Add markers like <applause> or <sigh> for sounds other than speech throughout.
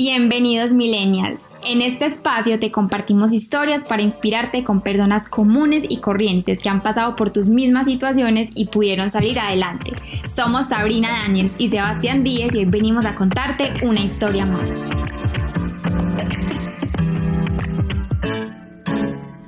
Bienvenidos Millennial. En este espacio te compartimos historias para inspirarte con personas comunes y corrientes que han pasado por tus mismas situaciones y pudieron salir adelante. Somos Sabrina Daniels y Sebastián Díez y hoy venimos a contarte una historia más.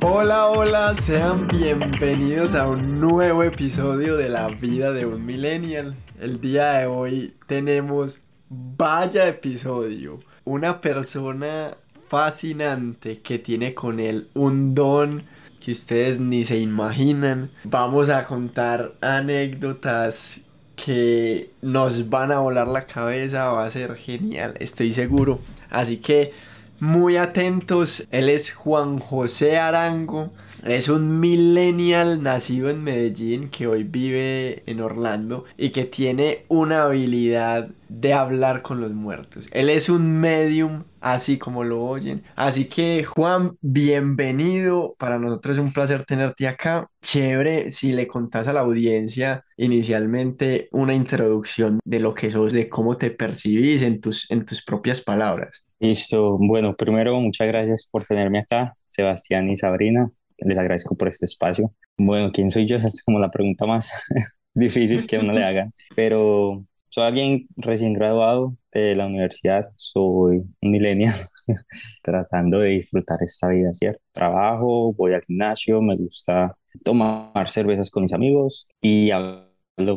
Hola, hola, sean bienvenidos a un nuevo episodio de la vida de un millennial. El día de hoy tenemos vaya episodio. Una persona fascinante que tiene con él un don que ustedes ni se imaginan. Vamos a contar anécdotas que nos van a volar la cabeza, va a ser genial, estoy seguro. Así que muy atentos, él es Juan José Arango, es un millennial nacido en Medellín que hoy vive en Orlando y que tiene una habilidad de hablar con los muertos. Él es un medium, así como lo oyen. Así que Juan, bienvenido. Para nosotros es un placer tenerte acá. Chévere si le contás a la audiencia inicialmente una introducción de lo que sos, de cómo te percibís en tus, en tus propias palabras. Listo. Bueno, primero, muchas gracias por tenerme acá, Sebastián y Sabrina. Les agradezco por este espacio. Bueno, ¿quién soy yo? <laughs> Esa es como la pregunta más <laughs> difícil que uno le haga. Pero soy alguien recién graduado de la universidad, soy un millennial, <laughs> tratando de disfrutar esta vida, ¿cierto? Trabajo, voy al gimnasio, me gusta tomar cervezas con mis amigos y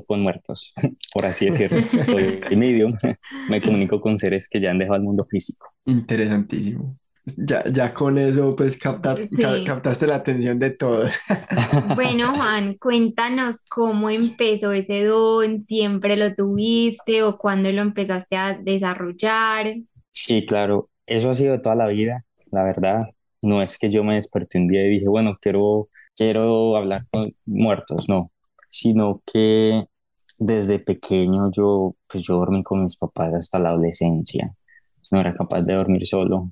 con muertos, por así decirlo. Soy medium, me comunico con seres que ya han dejado el mundo físico. Interesantísimo. Ya, ya con eso, pues captaste la atención de todos. <laughs> Bueno, Juan, cuéntanos cómo empezó ese don, ¿siempre lo tuviste o cuándo lo empezaste a desarrollar? Sí, claro, eso ha sido toda la vida, la verdad. No es que yo me desperté un día y dije, bueno, quiero, quiero hablar con muertos, no sino que desde pequeño yo, pues yo dormí con mis papás hasta la adolescencia. No era capaz de dormir solo.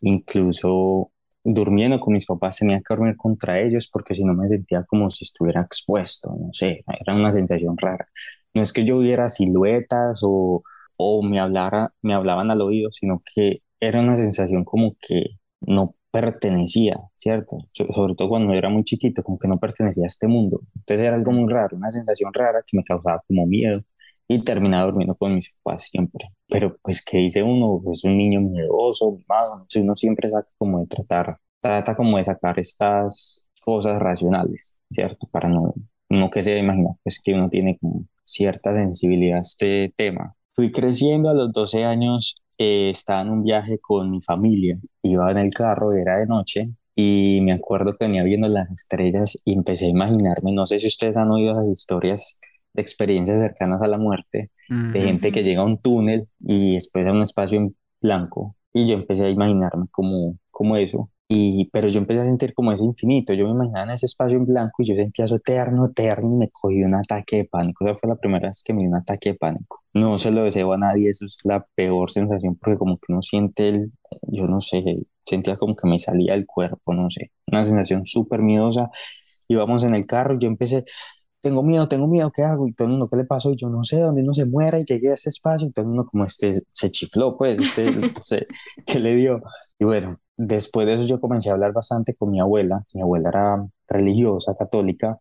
Incluso durmiendo con mis papás tenía que dormir contra ellos porque si no me sentía como si estuviera expuesto, no sé, era una sensación rara. No es que yo viera siluetas o, o me, hablara, me hablaban al oído, sino que era una sensación como que no pertenecía, ¿cierto? sobre todo cuando era muy chiquito, como que no pertenecía a este mundo. Entonces era algo muy raro, una sensación rara que me causaba como miedo y terminaba durmiendo con mis papás siempre. Pero pues, ¿qué dice uno? Pues un niño miedoso, mimado, uno siempre saca como de tratar, trata como de sacar estas cosas racionales, ¿cierto? Para no, no que se imagina, pues que uno tiene como cierta sensibilidad a este tema. Fui creciendo a los 12 años, eh, estaba en un viaje con mi familia, iba en el carro, era de noche, y me acuerdo que venía viendo las estrellas y empecé a imaginarme, no sé si ustedes han oído esas historias de experiencias cercanas a la muerte, de gente que llega a un túnel y después a un espacio en blanco, y yo empecé a imaginarme como, como eso, y, pero yo empecé a sentir como ese infinito, yo me imaginaba en ese espacio en blanco y yo sentía eso eterno, eterno y me cogí un ataque de pánico. Esa fue la primera vez que me dio un ataque de pánico. No se lo deseo a nadie, eso es la peor sensación porque como que uno siente el, yo no sé, sentía como que me salía el cuerpo, no sé, una sensación súper miedosa. Íbamos en el carro y yo empecé, tengo miedo, tengo miedo, ¿qué hago? Y todo el mundo, ¿qué le pasó? Y yo no sé, dónde uno se muera y llegué a este espacio y todo el mundo como este, se chifló, pues, este, <laughs> sé, ¿qué le dio? Y bueno, Después de eso yo comencé a hablar bastante con mi abuela. Mi abuela era religiosa, católica,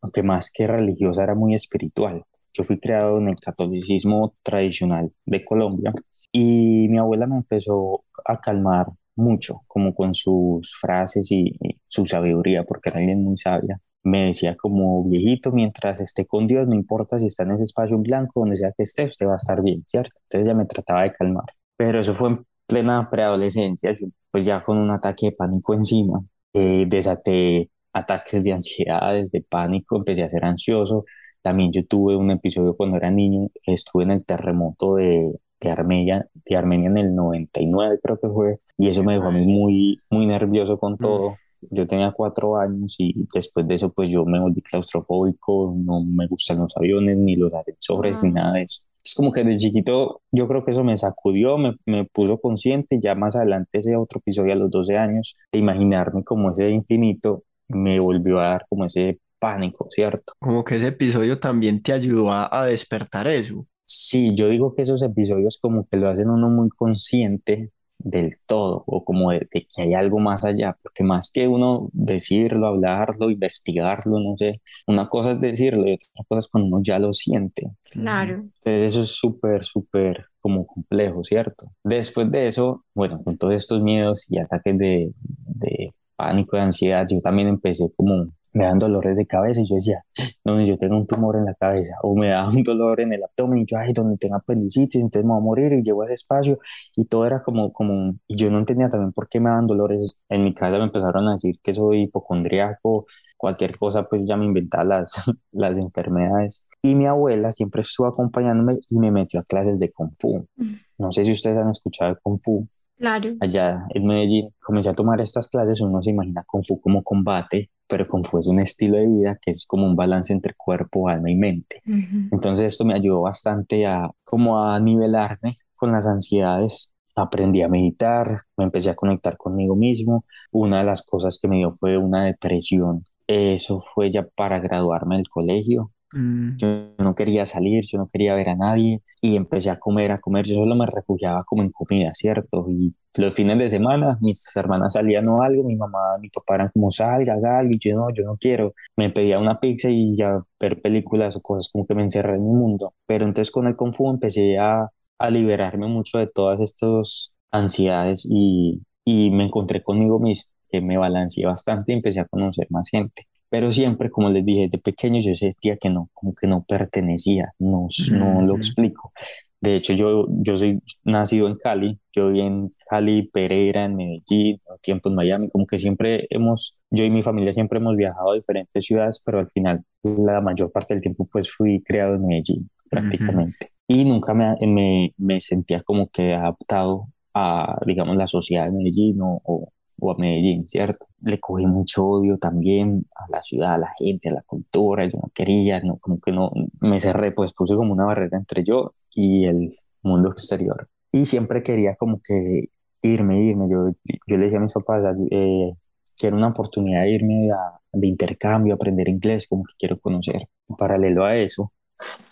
aunque más que religiosa era muy espiritual. Yo fui creado en el catolicismo tradicional de Colombia y mi abuela me empezó a calmar mucho, como con sus frases y, su sabiduría, porque era alguien muy sabia. Me decía como viejito, mientras esté con Dios, no importa si está en ese espacio en blanco, donde sea que esté, usted va a estar bien, ¿cierto? Entonces ella me trataba de calmar. Pero eso fue en plena preadolescencia, pues ya con un ataque de pánico encima, eh, desaté ataques de ansiedades, de pánico, empecé a ser ansioso. También yo tuve un episodio cuando era niño, estuve en el terremoto de, de Armenia, de Armenia en el 99 creo que fue, y eso me dejó a mí muy, muy nervioso con todo. Yo tenía cuatro años y después de eso pues yo me volví claustrofóbico, no me gustan los aviones, ni los ascensores, ni nada de eso es como que de chiquito yo creo que eso me sacudió, me, me puso consciente, ya más adelante ese otro episodio a los 12 años, de imaginarme como ese infinito, me volvió a dar como ese pánico, ¿cierto? Como que ese episodio también te ayudó a, despertar eso. Sí, yo digo que esos episodios como que lo hacen uno muy consciente del todo o como de, que hay algo más allá, porque más que uno decirlo, hablarlo, investigarlo, no sé, una cosa es decirlo y otra cosa es cuando uno ya lo siente. Claro. Entonces eso es súper, súper como complejo, ¿cierto? Después de eso, bueno, con todos estos miedos y ataques de, de pánico, de ansiedad, yo también empecé como me dan dolores de cabeza y yo decía, no, yo tengo un tumor en la cabeza o me da <laughs> un dolor en el abdomen y yo, ay, donde tengo apendicitis, entonces me voy a morir y llego a ese espacio y todo era como, como, y yo no entendía también por qué me daban dolores. En mi casa me empezaron a decir que soy hipocondriaco, cualquier cosa, pues ya me inventaba las, <laughs> las enfermedades. Y mi abuela siempre estuvo acompañándome y me metió a clases de Kung Fu. Mm. No sé si ustedes han escuchado Kung Fu. Claro. Allá en Medellín comencé a tomar estas clases, uno se imagina Kung Fu como combate, pero es un estilo de vida que es como un balance entre cuerpo, alma y mente. Entonces esto me ayudó bastante a como a nivelarme con las ansiedades. Aprendí a meditar, me empecé a conectar conmigo mismo. Una de las cosas que me dio fue una depresión. Eso fue ya para graduarme del colegio. Mm. Yo no quería salir, yo no quería ver a nadie y empecé a comer, a comer. Yo solo me refugiaba como en comida, ¿cierto? Y los fines de semana mis hermanas salían o algo, mi mamá, mi papá eran como salga, haga y yo no, yo no quiero. Me pedía una pizza y ya ver películas o cosas como que me encerré en mi mundo. Pero entonces con el Kung Fu empecé a, a liberarme mucho de todas estas ansiedades y, y me encontré conmigo mismo que me balanceé bastante y empecé a conocer más gente pero siempre, como les dije, de pequeño yo sentía que no, como que no pertenecía, no, no lo explico. De hecho, yo, yo soy nacido en Cali, yo viví en Cali, Pereira, en Medellín, un tiempo en Miami, como que siempre hemos, yo y mi familia siempre hemos viajado a diferentes ciudades, pero al final la mayor parte del tiempo pues fui criado en Medellín prácticamente. Y nunca me, me, me, sentía como que adaptado a, digamos, la sociedad de Medellín o, o a Medellín, ¿cierto? Le cogí mucho odio también a la ciudad, a la gente, a la cultura, yo no quería, no, como que no, me cerré, pues puse como una barrera entre yo y el mundo exterior. Y siempre quería como que irme, irme, yo, yo le decía a mis papás, eh, quiero una oportunidad de irme de intercambio, aprender inglés, como que quiero conocer. paralelo a eso,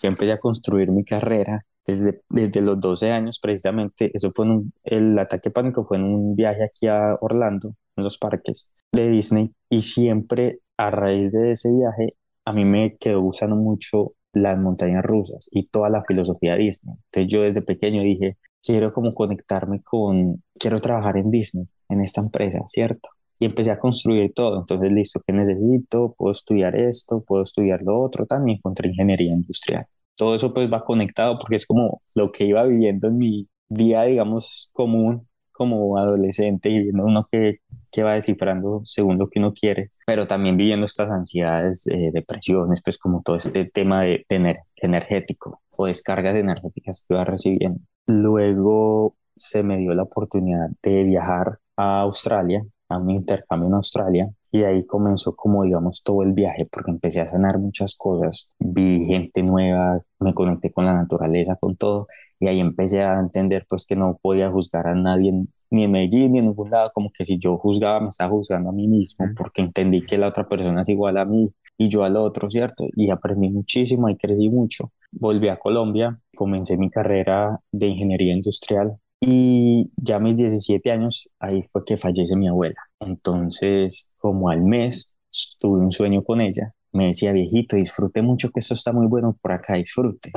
yo empecé a construir mi carrera desde, desde los 12 años, precisamente, eso fue un, el ataque pánico fue en un viaje aquí a Orlando, en los parques de Disney, y siempre a raíz de ese viaje, a mí me quedó gustando mucho las montañas rusas y toda la filosofía de Disney. Entonces yo desde pequeño dije, quiero como conectarme con, quiero trabajar en Disney, en esta empresa, ¿cierto? Y empecé a construir todo. Entonces, listo, ¿qué necesito? Puedo estudiar esto, puedo estudiar lo otro. También encontré ingeniería industrial todo eso pues va conectado porque es como lo que iba viviendo en mi día, digamos, común como adolescente y viendo uno que, que va descifrando según lo que uno quiere, pero también viviendo estas ansiedades, eh, depresiones, pues como todo este tema de tener energético o descargas energéticas que iba recibiendo. Luego se me dio la oportunidad de viajar a Australia, a un intercambio en Australia, y ahí comenzó como digamos todo el viaje porque empecé a sanar muchas cosas, vi gente nueva, me conecté con la naturaleza, con todo y ahí empecé a entender pues que no podía juzgar a nadie ni en Medellín ni en ningún lado, como que si yo juzgaba me estaba juzgando a mí mismo porque entendí que la otra persona es igual a mí y yo al otro, ¿cierto? Y aprendí muchísimo y crecí mucho. Volví a Colombia, comencé mi carrera de ingeniería industrial y ya a mis 17 años, ahí fue que fallece mi abuela. Entonces, como al mes, tuve un sueño con ella. Me decía, viejito, disfrute mucho que esto está muy bueno por acá, disfrute.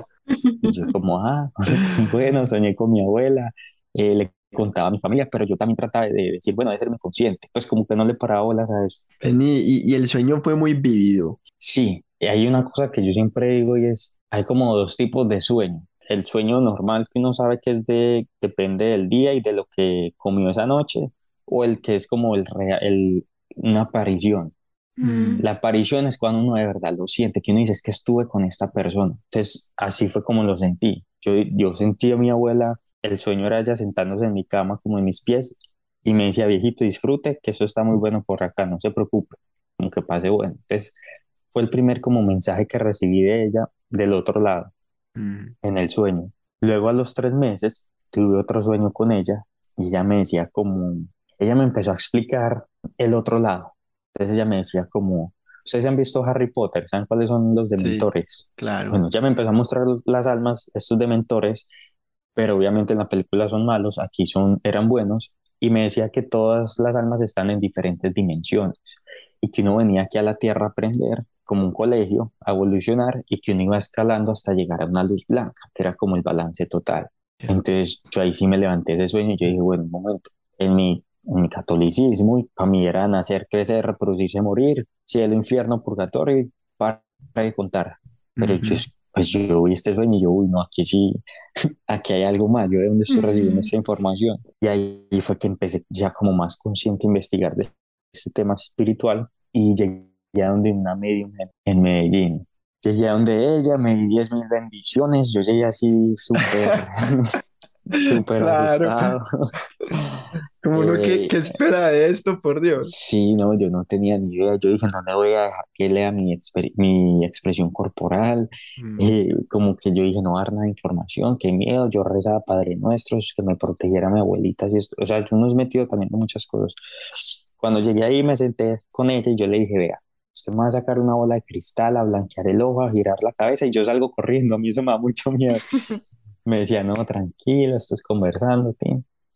Y yo como, <laughs> ah, <laughs> bueno, soñé con mi abuela, eh, le contaba a mi familia, pero yo también trataba de decir, bueno, de serme consciente, pues como que no le paraba bolas a eso. y, y el sueño fue muy vivido. Sí, hay una cosa que yo siempre digo y es, hay como dos tipos de sueño el sueño normal que uno sabe que es de, depende del día y de lo que comió esa noche, o el que es como el, el una aparición. Mm. La aparición es cuando uno de verdad lo siente, que uno dice es que estuve con esta persona. Entonces, así fue como lo sentí. Yo, yo sentí a mi abuela, el sueño era ella sentándose en mi cama, como en mis pies, y me decía, viejito, disfrute, que eso está muy bueno por acá, no se preocupe, aunque pase bueno. Entonces, fue el primer como mensaje que recibí de ella del otro lado. Mm. en el sueño. Luego a los tres meses tuve otro sueño con ella y ella me decía como, ella me empezó a explicar el otro lado. Entonces ella me decía como, Ustedes han visto Harry Potter, ¿saben cuáles son los dementores? claro. Bueno, ya me empezó a mostrar las almas, estos dementores, pero obviamente en la película son malos, aquí son, eran buenos, y me decía que todas las almas están en diferentes dimensiones y que uno venía aquí a la Tierra a aprender como un colegio, a evolucionar y que uno iba escalando hasta llegar a una luz blanca, que era como el balance total. Entonces yo ahí sí me levanté ese sueño y yo dije, bueno, un momento, en mi, en mi catolicismo, para mí era nacer, crecer, reproducirse, morir, cielo, infierno, purgatorio, para de contar. Pero yo, pues yo vi este sueño y yo, uy, no, aquí sí, <laughs> aquí hay algo más, yo de dónde estoy recibiendo esta información. Y ahí fue que empecé ya como más consciente a investigar de este tema espiritual y llegué a donde una medium en Medellín. Llegué a donde ella, me di 10 mil bendiciones, yo llegué así súper, <laughs> <laughs> súper asustado. Como uno, ¿qué, ¿qué, espera de esto, por Dios? Sí, no, yo no tenía ni idea. Yo dije, no le voy a dejar que lea mi, mi expresión corporal. Mm. Eh, como que yo dije, no dar nada de información, qué miedo. Yo rezaba Padre Nuestros, que me protegiera mi abuelita. Y esto. O sea, yo no he metido también en muchas cosas. Cuando llegué ahí me senté con ella y yo le dije, vea, usted me va a sacar una bola de cristal, a blanquear el ojo, a girar la cabeza y yo salgo corriendo. A mí eso me da mucho miedo. <laughs> me decía, no, tranquilo, esto es conversando.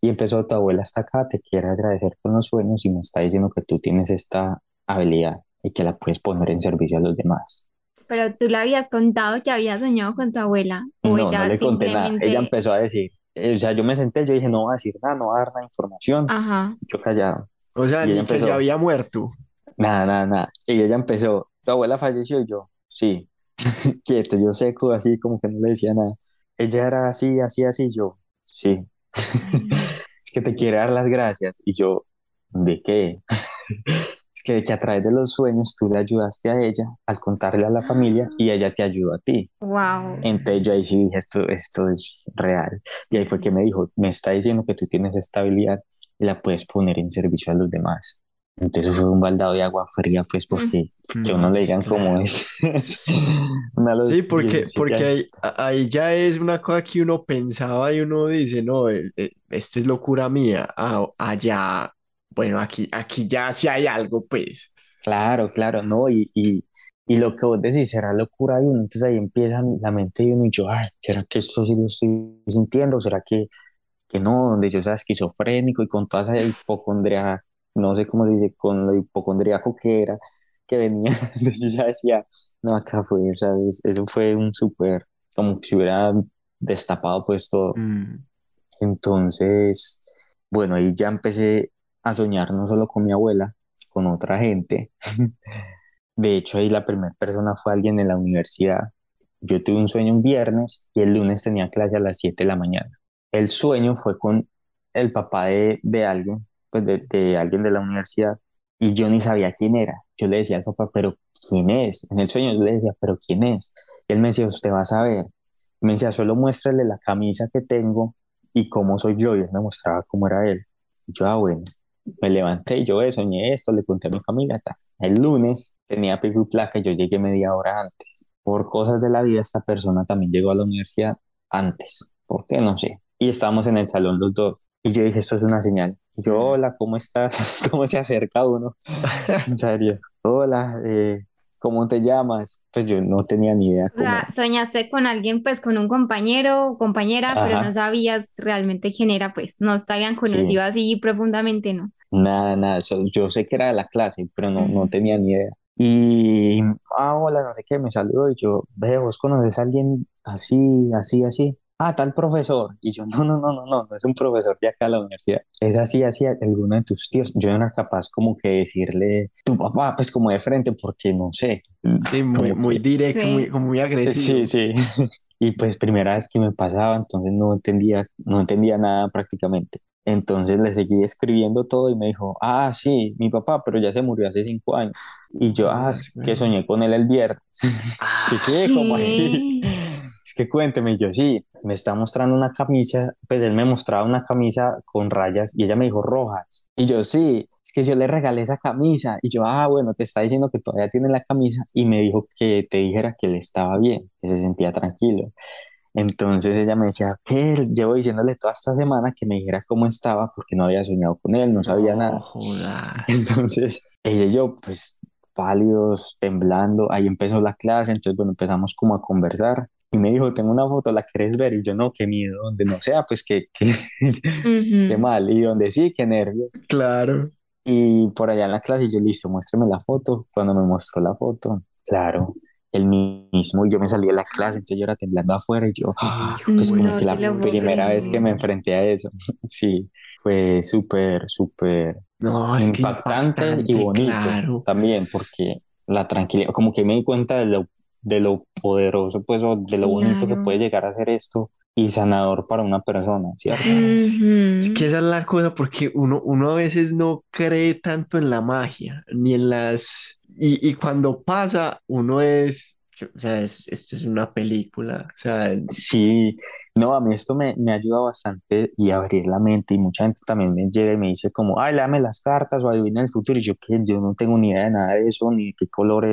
Y empezó, tu abuela hasta acá, te quiere agradecer con los sueños y me está diciendo que tú tienes esta habilidad y que la puedes poner en servicio a los demás. Pero tú le habías contado que habías soñado con tu abuela. ¿O no, ella no le conté nada. Ella empezó a decir, eh, o sea, yo me senté, yo dije, no voy a decir nada, no voy a dar nada de información. Ajá. Yo callado. O sea, ni que ya había muerto. Nada, nada, nada. Y ella empezó, tu abuela falleció y yo, sí. <laughs> Quieto, yo seco, así como que no le decía nada. Ella era así, así, así, yo, sí. <laughs> es que te quiere dar las gracias. Y yo, ¿de qué? <laughs> es que, que a través de los sueños tú le ayudaste a ella al contarle a la familia y ella te ayudó a ti. Wow. Entonces yo ahí sí dije, esto, esto es real. Y ahí fue que me dijo, me está diciendo que tú tienes estabilidad y la puedes poner en servicio a los demás. Entonces fue un baldado de agua fría, pues, porque que uno le digan cómo es. <laughs> sí, porque, porque ahí, ya es una cosa que uno pensaba y uno dice, no, eh, eh, esto es locura mía. Ah, allá, bueno, aquí, aquí ya sí hay algo, pues. Claro, claro, ¿no? Y, y, y lo que vos decís, será locura de uno. Entonces ahí empieza la mente de uno y yo, ay, ¿será que esto sí lo estoy sintiendo? ¿Será que, que no? Donde yo sea esquizofrénico y con toda esa hipocondria no sé cómo se dice, con lo hipocondríaco que era, que venía, <laughs> yo ya decía, no, acá fue, o sea, eso fue un súper, como si hubiera destapado pues todo. Mm. Entonces, bueno, ahí ya empecé a soñar no solo con mi abuela, con otra gente. <laughs> De hecho, ahí la primera persona fue alguien en la universidad. Yo tuve un sueño un viernes y el lunes tenía clase a las 7 de la mañana. El sueño fue con el papá de, de alguien pues de, alguien de la universidad y yo ni sabía quién era. Yo le decía al papá, pero ¿quién es? En el sueño yo le decía, pero ¿quién es? Y él me decía, usted va a saber. Me decía, solo muéstrele la camisa que tengo y cómo soy yo. Y él me mostraba cómo era él. Y yo, ah, bueno, me levanté yo eh, soñé esto, le conté a mi familia. El lunes tenía pico y placa y yo llegué media hora antes. Por cosas de la vida, esta persona también llegó a la universidad antes. ¿Por qué? No sé. Y estábamos en el salón los dos. Y yo dije, esto es una señal. yo, hola, ¿cómo estás? <laughs> ¿Cómo se acerca uno? <laughs> en serio. Hola, eh, ¿cómo te llamas? Pues yo no tenía ni idea. O sea, soñaste con alguien, pues con un compañero o compañera, pero no sabías realmente quién era, pues no sabían conocido así profundamente, ¿no? Nada, nada. Yo, sé que era de la clase, pero no, no tenía ni idea. Y, ah, hola, no sé qué, me saludó y yo, ve, vos conoces a alguien así, así, así ah, tal profesor. Y yo, no, no, no, no, no, no es un profesor de acá a la universidad. Es así, así, alguno de tus tíos. Yo no era capaz como que decirle, tu papá, pues como de frente, porque no sé. Sí, muy, muy directo, Muy, muy agresivo. Sí, sí. <laughs> Y pues primera vez que me pasaba, entonces no entendía, no entendía nada prácticamente. Entonces le seguí escribiendo todo y me dijo, ah, sí, mi papá, pero ya se murió hace cinco años. Y yo, ah, es que soñé con él el viernes. <laughs> ¿Y qué? ¿Cómo así? Que cuénteme, yo sí, me está mostrando una camisa, pues él me mostraba una camisa con rayas y ella me dijo rojas. Y yo sí, es que yo le regalé esa camisa. Y yo, ah, bueno, te está diciendo que todavía tiene la camisa y me dijo que te dijera que él estaba bien, que se sentía tranquilo. Entonces ella me decía, ¿qué? Llevo diciéndole toda esta semana que me dijera cómo estaba porque no había soñado con él, no sabía nada. <laughs> Entonces ella y yo, pues pálidos, temblando. Ahí empezó la clase, entonces, bueno, empezamos como a conversar. Y me dijo, tengo una foto, ¿la quieres ver? Y yo, no, qué miedo, donde no sea, pues <laughs> qué, qué, qué mal. Y donde sí, qué nervios. Claro. Y por allá en la clase yo, listo, muéstrame la foto. Cuando me mostró la foto, claro, el mismo, y yo me salí de la clase, entonces yo era temblando afuera y yo, <gasps> ah, pues como No que la puedo primera vez que me enfrenté a eso, <laughs> sí, fue súper, súper No, que impactante y impactante, bonito claro. también, porque la tranquilidad, como que me di cuenta de lo, de lo poderoso, pues, o de lo bonito que Claro. puede llegar a ser esto y sanador para una persona, ¿cierto? Es Ujú. que esa es la cosa, porque uno, uno a veces no cree tanto en la magia, ni en las... Y, y cuando pasa, uno es... O sea, es- esto es una película. O sea, Sí, no, a mí esto me, me ayuda bastante y abrir la mente y mucha gente también me llega y me dice como, ay, léame las cartas o adivina el futuro y yo que yo no tengo ni idea de nada de eso, ni qué color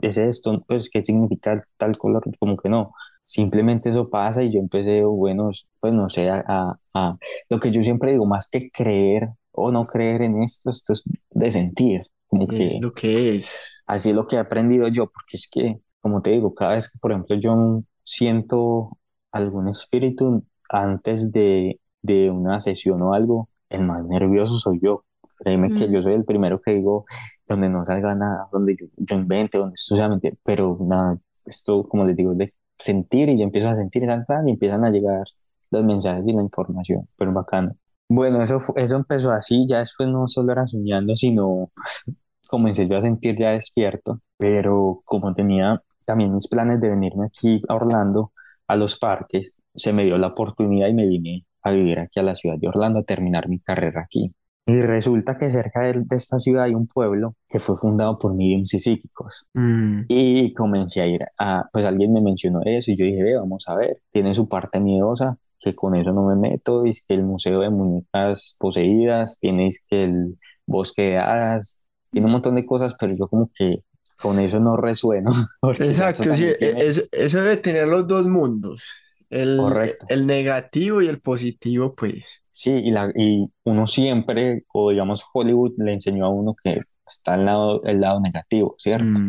es, es esto, pues qué significa tal color, como que no, simplemente eso pasa y yo empecé, bueno, pues no sé, a, a- a- lo que yo siempre digo, más que creer o no creer en esto, esto es de sentir, como es que... lo que es. Así es lo que he aprendido yo, porque es que, como te digo, cada vez que, por ejemplo, yo siento algún espíritu antes de, de una sesión o algo, el más nervioso soy yo. Créeme que Mm. yo soy el primero que digo, donde no salga nada, donde yo, yo invente, donde esto sea mentira, pero nada, esto, como les digo, es de sentir y yo empiezo a sentir tan, tan, y empiezan a llegar los mensajes y la información, pero bacano. Bueno, eso, eso empezó así, ya después no solo era soñando, sino <laughs> comencé yo a sentir ya despierto, pero como tenía también mis planes de venirme aquí a Orlando, a los parques, se me dio la oportunidad y me vine a vivir aquí a la ciudad de Orlando a terminar mi carrera aquí. Y resulta que cerca de, de esta ciudad hay un pueblo que fue fundado por mediums y psíquicos. Mm, Y comencé a ir a, pues alguien me mencionó eso y yo dije, ve, vamos a ver, tiene su parte miedosa, que con eso no me meto, es que el museo de muñecas poseídas, tienes que el bosque de hadas, tiene un montón de cosas, pero yo como que con eso no resueno, <laughs> ya eso Exacto, sí, e- eso debe tener los dos mundos, el, correcto. el negativo y el positivo, pues. Sí, y, la, y uno siempre, o digamos Hollywood le enseñó a uno que está el lado, el lado negativo, ¿cierto?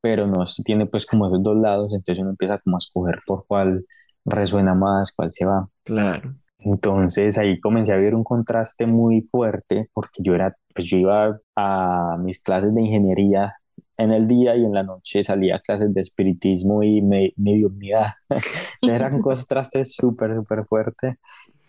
Pero no tiene pues como esos dos lados, entonces uno empieza como a escoger por cuál resuena más, cuál se va. Claro. Entonces ahí comencé a ver un contraste muy fuerte porque yo era, pues yo iba a mis clases de ingeniería en el día y en la noche salía a clases de espiritismo y me, mediunidad. <laughs> Eran <laughs> contrastes súper, súper fuertes,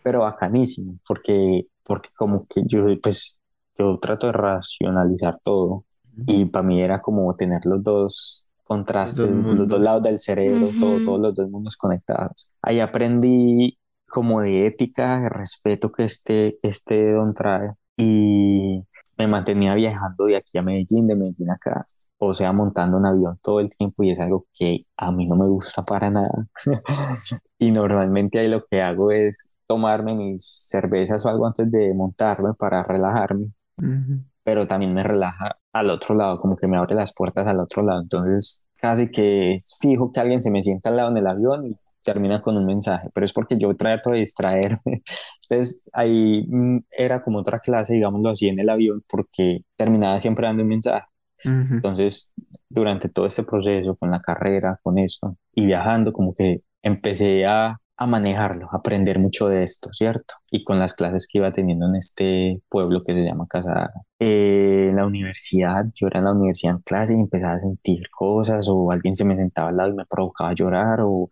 pero bacanísimo porque, porque como que yo pues yo trato de racionalizar todo y para mí era como tener los dos contrastes, los dos mundos. lados del cerebro, todo, Ujú. todos los dos mundos conectados. Ahí aprendí como de ética, de respeto que este, este don trae y me mantenía viajando de aquí a Medellín, de Medellín acá, o sea, montando un avión todo el tiempo y es algo que a mí no me gusta para nada. <laughs> Y normalmente ahí lo que hago es tomarme mis cervezas o algo antes de montarme para relajarme Ujú. pero también me relaja al otro lado, como que me abre las puertas al otro lado. Entonces, casi que es fijo que alguien se me sienta al lado en el avión y termina con un mensaje, pero es porque yo trato de distraerme. <laughs> Entonces, ahí mm, era como otra clase, digámoslo así, en el avión, porque terminaba siempre dando un mensaje. Ujú. Entonces, durante todo este proceso, con la carrera, con esto, y viajando, como que empecé a, a manejarlo, a aprender mucho de esto, ¿cierto? Y con las clases que iba teniendo en este pueblo que se llama Casa eh, en la universidad, yo era en la universidad en clase y empezaba a sentir cosas, o alguien se me sentaba al lado y me provocaba a llorar, o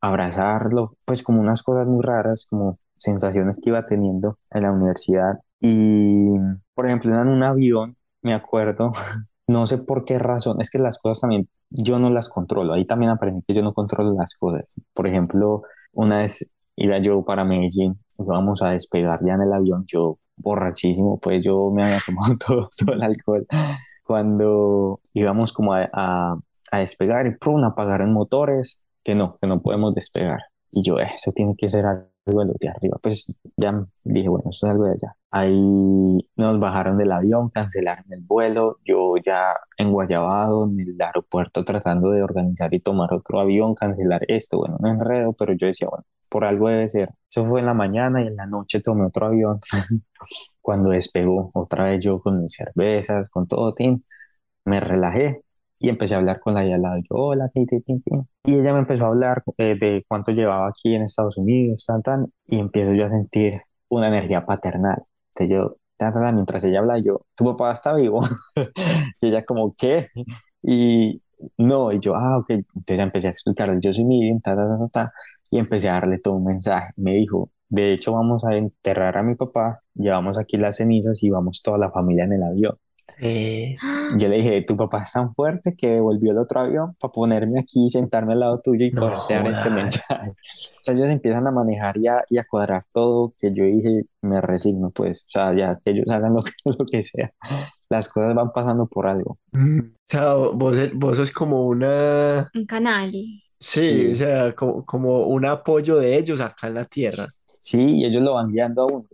abrazarlo, pues como unas cosas muy raras, como sensaciones que iba teniendo en la universidad. Y, por ejemplo, en un avión, me acuerdo, <laughs> no sé por qué razón, es que las cosas también yo no las controlo. Ahí también aprendí que yo no controlo las cosas. Por ejemplo, una vez iba yo para Medellín, íbamos a despegar ya en el avión, yo borrachísimo, pues yo me había tomado <laughs> todo, todo el alcohol. Cuando íbamos como a, a, a despegar y ¡prum! apagaron motores, que no, que no podemos despegar. Y yo, "Eh, eso tiene que ser algo de arriba. Pues ya dije, bueno, eso es algo de allá. Ahí nos bajaron del avión, cancelaron el vuelo. Yo ya en Guayabado, en el aeropuerto, tratando de organizar y tomar otro avión, cancelar esto. Bueno, un enredo, pero yo decía, bueno, por algo debe ser. Eso fue en la mañana y en la noche tomé otro avión. <laughs> Cuando despegó, otra vez yo con mis cervezas, con todo, tin, me relajé y empecé a hablar con la de al lado. Yo, hola, Y ella me empezó a hablar eh, de cuánto llevaba aquí en Estados Unidos, tan, tan, y empiezo yo a sentir una energía paternal. Entonces yo, tan, tan, mientras ella habla, yo, tu papá está vivo. <laughs> y ella como, ¿qué? Y no, y yo, ah, ok. Entonces ya empecé a explicarle, yo soy Miriam, ta, ta, ta, ta, y empecé a darle todo un mensaje. Me dijo, de hecho, vamos a enterrar a mi papá, llevamos aquí las cenizas y vamos toda la familia en el avión. Eh, yo le dije, tu papá es tan fuerte que devolvió el otro avión para ponerme aquí, sentarme al lado tuyo y no, poderte dar este mensaje. O sea, ellos empiezan a manejar y a, y a, cuadrar todo, que yo dije, me resigno, pues, o sea, ya que ellos hagan lo que, <laughs> lo que sea. Las cosas van pasando por algo. Mm, o sea, vos, vos sos como una... Un canal. Sí, sí. o sea, como, como un apoyo de ellos acá en la tierra. Sí, y ellos lo van guiando a uno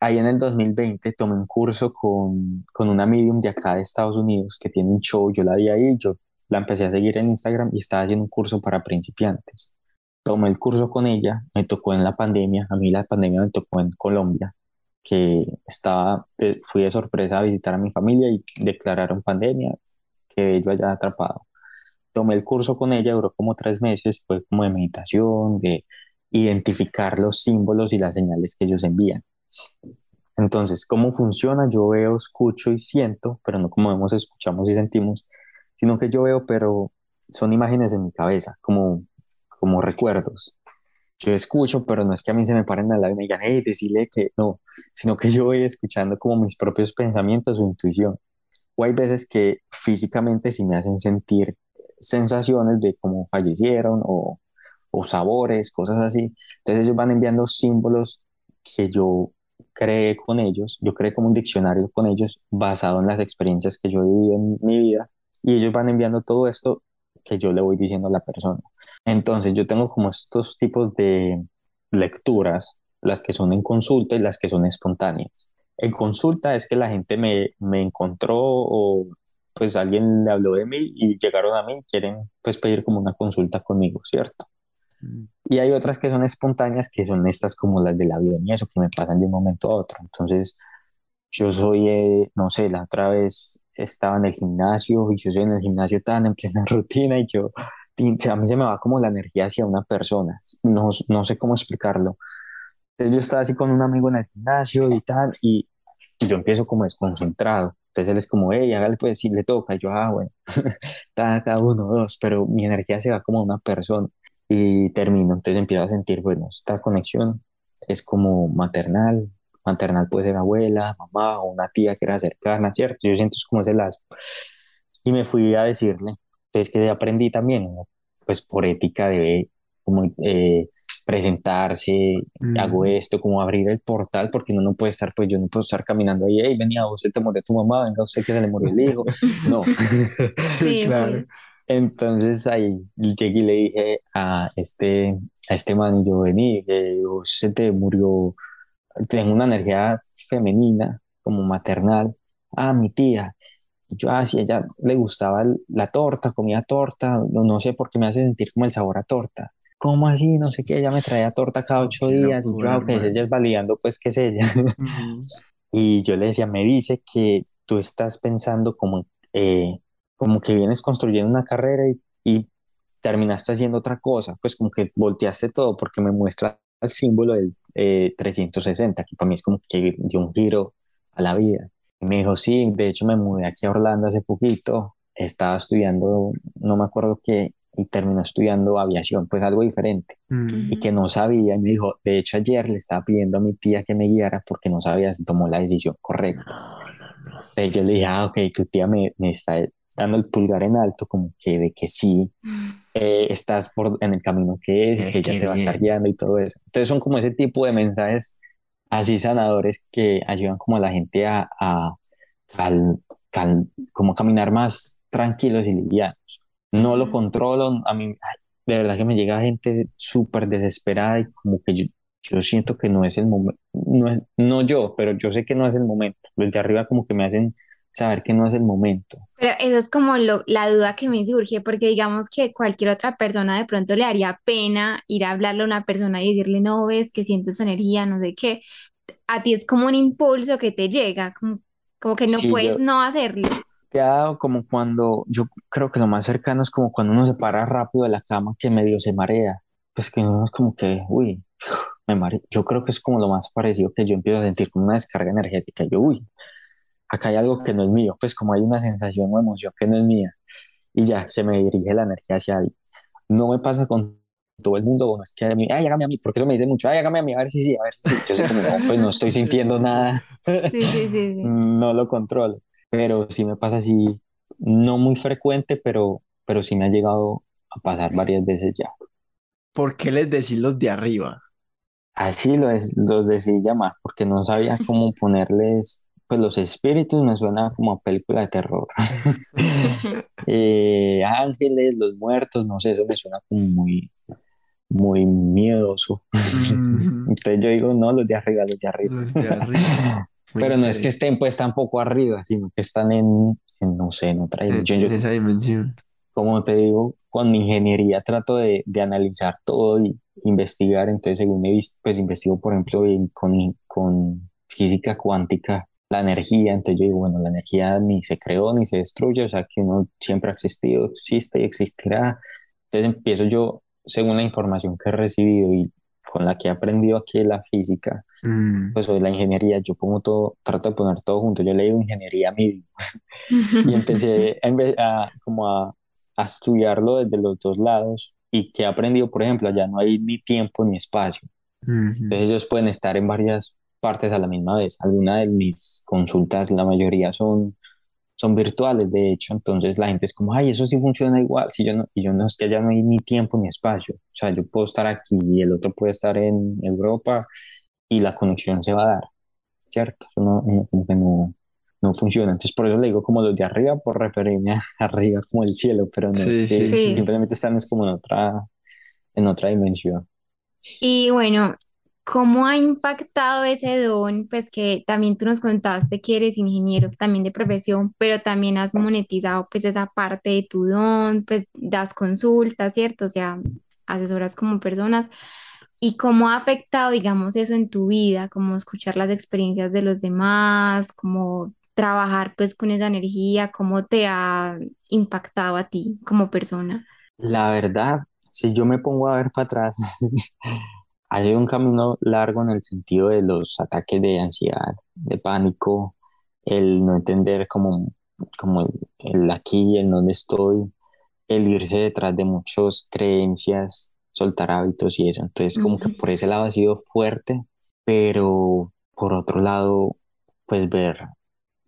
ahí en el 2020 tomé un curso con, con una medium de acá de Estados Unidos que tiene un show, yo la vi ahí, yo la empecé a seguir en Instagram y estaba haciendo un curso para principiantes. Tomé el curso con ella, me tocó en la pandemia, a mí la pandemia me tocó en Colombia, que estaba, eh, fui de sorpresa a visitar a mi familia y declararon pandemia, que yo haya atrapado. Tomé el curso con ella, duró como tres meses, fue como de meditación, de identificar los símbolos y las señales que ellos envían. Entonces, ¿cómo funciona? Yo veo, escucho y siento, pero no como vemos, escuchamos y sentimos, sino que yo veo, pero son imágenes en mi cabeza, como, como recuerdos. Yo escucho, pero no es que a mí se me paren al lado y me digan, hey, decirle que no, sino que yo voy escuchando como mis propios pensamientos o intuición. O hay veces que físicamente sí me hacen sentir sensaciones de cómo fallecieron o, o sabores, cosas así. Entonces ellos van enviando símbolos que yo creé con ellos, yo creé como un diccionario con ellos basado en las experiencias que yo viví en mi vida y ellos van enviando todo esto que yo le voy diciendo a la persona. Entonces yo tengo como estos tipos de lecturas, las que son en consulta y las que son espontáneas. En consulta es que la gente me, me encontró o pues alguien le habló de mí y llegaron a mí, quieren pues pedir como una consulta conmigo, ¿cierto? Y hay otras que son espontáneas, que son estas como las del avión y eso, que me pasan de un momento a otro. Entonces, yo soy, eh, no sé, la otra vez estaba en el gimnasio y yo soy en el gimnasio tan en plena <laughs> rutina y yo, a mí se me va como la energía hacia una persona, no, no sé cómo explicarlo. Entonces yo estaba así con un amigo en el gimnasio y tal, y, yo empiezo como desconcentrado. Entonces él es como, hey, hágale pues, si le toca. Y yo, ah, bueno, <laughs> cada uno, dos, pero mi energía se va como a una persona y termino. Entonces empiezo a sentir, bueno, esta conexión es como maternal, maternal puede ser abuela, mamá o una tía que era cercana, ¿cierto? Yo siento es como ese lazo. Y me fui a decirle, entonces que aprendí también, pues por ética de como eh, presentarse, hago esto, como abrir el portal, porque uno no puede estar, pues yo no puedo estar caminando ahí, hey, venía, usted te murió tu mamá, venga usted que se le murió el hijo. No. <laughs> sí, claro. Entonces ahí llegué y le dije a este, a este man, yo vení, que se te murió, tengo una energía femenina, como maternal, ah, mi tía. yo, ah, si ella le gustaba la torta, comía torta, no, no sé por qué me hace sentir como el sabor a torta. ¿Cómo así? No sé qué, ella me traía torta cada ocho días y yo, ah, pues ella es validando pues que es ella. <laughs> y yo le decía, me dice que tú estás pensando como eh, como que vienes construyendo una carrera y, y terminaste haciendo otra cosa, pues como que volteaste todo porque me muestra el símbolo del 360, eh, que para mí es como que dio un giro a la vida. Y me dijo, sí, de hecho me mudé aquí a Orlando hace poquito, estaba estudiando, no me acuerdo qué, y terminó estudiando aviación, pues algo diferente, y que no sabía, y me dijo, de hecho ayer le estaba pidiendo a mi tía que me guiara porque no sabía si tomó la decisión correcta. Entonces yo le dije, ah, ok, tu tía me, me está dando el pulgar en alto, como que de que sí eh, estás por, en el camino que es, que ya te va a estar guiando y todo eso. Entonces son como ese tipo de mensajes así sanadores que ayudan como a la gente a, a, como caminar más tranquilos y livianos. No lo controlo, a mí de verdad que me llega gente súper desesperada y como que yo, yo siento que no es el momento, no, es, no yo, pero yo sé que no es el momento. Los de arriba como que me hacen saber que no es el momento. Pero eso es como lo, la duda que me surge, porque digamos que cualquier otra persona de pronto le haría pena ir a hablarle a una persona y decirle, no ves que siento esa energía, no sé qué. A ti es como un impulso que te llega, como, como que no puedes no hacerlo. te ha dado como cuando, yo creo que lo más cercano es como cuando uno se para rápido de la cama que medio se marea, pues que uno es como que, uy, me mareo. Yo creo que es como lo más parecido que yo empiezo a sentir como una descarga energética. Yo, uy, acá hay algo que no es mío, pues como hay una sensación o emoción que no es mía. Y ya, se me dirige la energía hacia ahí. No me pasa con todo el mundo, bueno, es que a mí, ay, hágame a mí, porque eso me dice mucho, ay, hágame a mí, a ver si sí, a ver si sí. Yo soy como, no, pues no estoy sintiendo nada. Sí, sí, sí, sí. <laughs> no lo controlo pero sí me pasa así, no muy frecuente, pero, pero sí me ha llegado a pasar varias veces ya. ¿Por qué les decís los de arriba? Así los, los decidí llamar, porque no sabía cómo ponerles, pues los espíritus me suena como a película de terror. <laughs> Eh, ángeles, los muertos, no sé, eso me suena como muy, muy miedoso. Mm. Entonces yo digo, no, los de arriba, los de arriba. Los de arriba. <laughs> Pero no es que estén pues tampoco arriba, sino que están en, en, no sé, en otra En, dimensión. Yo, en esa dimensión. como te digo, con mi ingeniería trato de, de analizar todo y investigar. Entonces, según he visto, pues investigo, por ejemplo, en- con, con física cuántica, la energía. Entonces yo digo, bueno, la energía ni se creó ni se destruye, o sea, que uno siempre ha existido, existe y existirá. Entonces empiezo yo, según la información que he recibido y con la que he aprendido aquí la física, Mm. pues sobre la ingeniería, yo pongo todo, trato de poner todo junto. Yo leí ingeniería media <laughs> y empecé a, a- como a, a estudiarlo desde los dos lados y que he aprendido, por ejemplo, allá no hay ni tiempo ni espacio. Entonces ellos pueden estar en varias partes a la misma vez. Algunas de mis consultas, la mayoría son, son virtuales, de hecho. Entonces la gente es como, ay, eso sí funciona igual. Si yo no, y yo no, es que allá no hay ni tiempo ni espacio. O sea, yo puedo estar aquí y el otro puede estar en Europa y la conexión se va a dar, ¿cierto? Eso no, no- no, no funciona. Entonces por eso le digo como los de arriba, por referirme a <laughs> arriba como el cielo, pero no Sí, es que Sí. simplemente están es como en otra, en otra dimensión. Y bueno, ¿cómo ha impactado ese don? Pues que también tú nos contaste que eres ingeniero también de profesión, pero también has monetizado pues esa parte de tu don, pues das consultas, ¿cierto? O sea, asesoras como personas. ¿Y cómo ha afectado, digamos, eso en tu vida? Como escuchar las experiencias de los demás, como trabajar pues con esa energía, ¿cómo te ha impactado a ti como persona? La verdad, si yo me pongo a ver para atrás, <laughs> ha sido un camino largo en el sentido de los ataques de ansiedad, de pánico, el no entender como, como el, el aquí y el dónde estoy, el irse detrás de muchas creencias, soltar hábitos y eso. Entonces, como que por ese lado ha sido fuerte, pero por otro lado, pues ver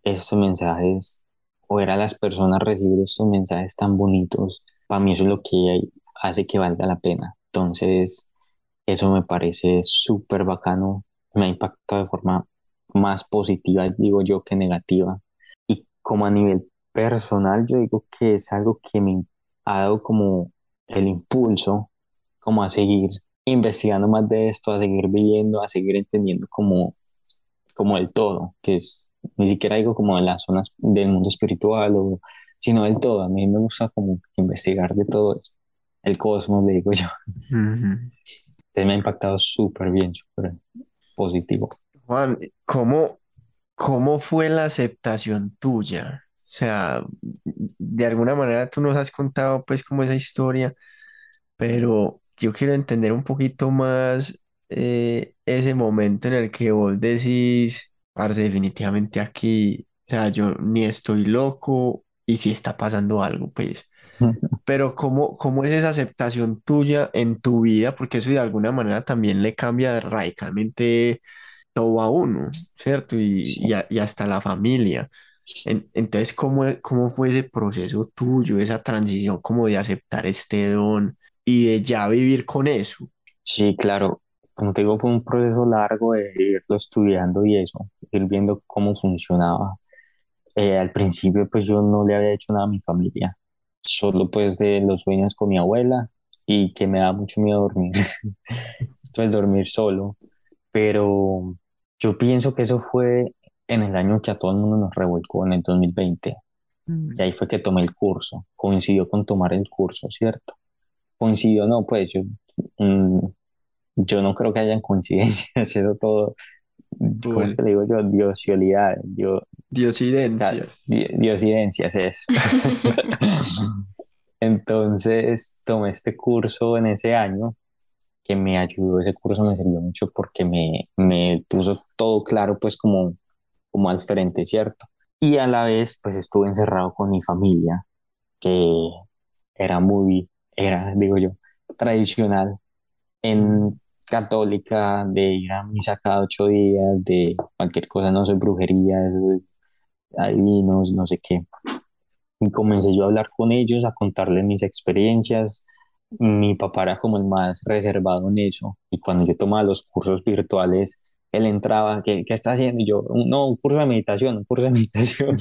estos mensajes o ver a las personas recibir estos mensajes tan bonitos, para mí eso es lo que hace que valga la pena. Entonces, eso me parece súper bacano, me ha impactado de forma más positiva, digo yo, que negativa. Y como a nivel personal, yo digo que es algo que me ha dado como el impulso, como a seguir investigando más de esto, a seguir viviendo, a seguir entendiendo como, como el todo, que es, ni siquiera digo como de las zonas del mundo espiritual, o, sino del todo. A mí me gusta como investigar de todo el cosmos, le digo yo. Me ha impactado súper bien, súper positivo. Juan, ¿cómo, cómo fue la aceptación tuya? O sea, de alguna manera tú nos has contado pues como esa historia, pero yo quiero entender un poquito más eh, ese momento en el que vos decís, parce, definitivamente aquí, o sea, yo ni estoy loco y si está pasando algo, pues. <laughs> Pero ¿cómo, cómo es esa aceptación tuya en tu vida? Porque eso de alguna manera también le cambia radicalmente todo a uno, ¿cierto? Y, Sí. y, a- y hasta la familia. En- entonces, ¿cómo, cómo fue ese proceso tuyo, esa transición como de aceptar este don y de ya vivir con eso? Sí, claro. Como te digo, fue un proceso largo de irlo estudiando y eso, ir viendo cómo funcionaba. Eh, al principio, pues yo no le había hecho nada a mi familia, solo pues de los sueños con mi abuela y que me da mucho miedo dormir, <laughs> pues dormir solo. Pero yo pienso que eso fue en el año que a todo el mundo nos revolcó, en el 2020. Y ahí fue que tomé el curso. Coincidió con tomar el curso, ¿cierto? Coincidió, no, pues yo, mm, yo no creo que hayan coincidencias, <laughs> eso todo, ¿cómo es que le digo yo? Diosidad, dio, Diosidencia. diosidencias es. <laughs> Entonces tomé este curso en ese año que me ayudó, ese curso me sirvió mucho porque me, me puso todo claro pues como, como al frente, ¿cierto? Y a la vez pues estuve encerrado con mi familia, que era muy, era, digo yo, tradicional en católica, de ir a misa cada ocho días, de cualquier cosa, no sé, brujería, adivinos, no sé qué. Y comencé yo a hablar con ellos, a contarles mis experiencias. Mi papá era como el más reservado en eso. Y cuando yo tomaba los cursos virtuales, él entraba, ¿qué, qué está haciendo? Y yo, no, un curso de meditación, un curso de meditación.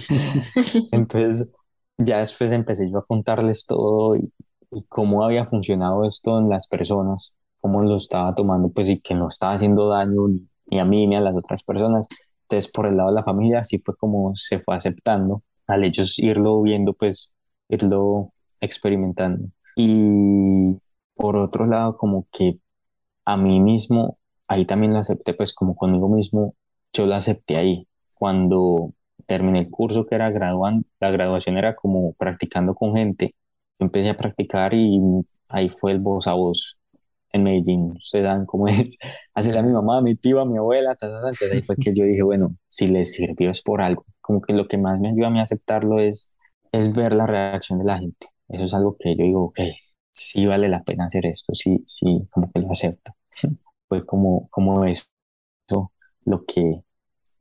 <laughs> Entonces, ya después empecé yo a contarles todo y, y cómo había funcionado esto en las personas, cómo lo estaba tomando, pues y que no estaba haciendo daño ni, a mí ni a las otras personas. Entonces, por el lado de la familia, así fue como se fue aceptando, al ellos irlo viendo, pues irlo experimentando. Y por otro lado, como que a mí mismo, ahí también lo acepté, pues como conmigo mismo, yo lo acepté ahí. Cuando terminé el curso que era graduando, la graduación era como practicando con gente, yo empecé a practicar y ahí fue el voz a voz en Medellín, ustedes saben cómo es, <laughs> hacerle a mi mamá, mi tía, mi abuela, ta, ta, ta. entonces ahí fue que yo dije, bueno, si les sirvió es por algo, como que lo que más me ayuda a mí a aceptarlo es, es ver la reacción de la gente, eso es algo que yo digo, ok, sí vale la pena hacer esto, sí, sí, como que lo acepto, <laughs> fue como, como eso, lo que,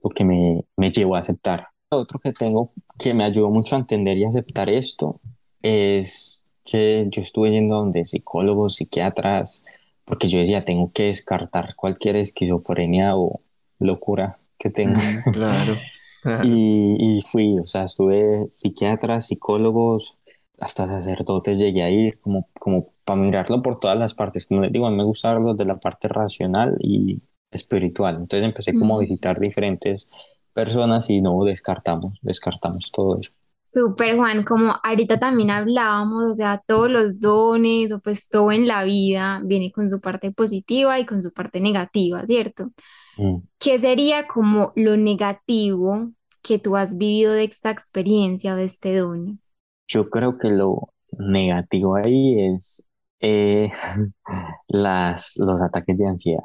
lo que me, me llevó a aceptar. Otro que tengo que me ayudó mucho a entender y aceptar esto es que yo estuve yendo a donde psicólogos, psiquiatras, porque yo decía, tengo que descartar cualquier esquizofrenia o locura que tenga. <laughs> Claro. claro. Y, y fui, o sea, estuve psiquiatras, psicólogos, hasta sacerdotes llegué a ir, como, como para mirarlo por todas las partes. Como les digo, a mí me gusta verlo de la parte racional y espiritual. Entonces empecé como a visitar diferentes personas y no descartamos, descartamos todo eso. Súper, Juan, como ahorita también hablábamos, o sea, todos los dones o pues todo en la vida viene con su parte positiva y con su parte negativa, ¿cierto? Mm. ¿Qué sería como lo negativo que tú has vivido de esta experiencia o de este don? Yo creo que lo negativo ahí es eh, <laughs> las, los ataques de ansiedad,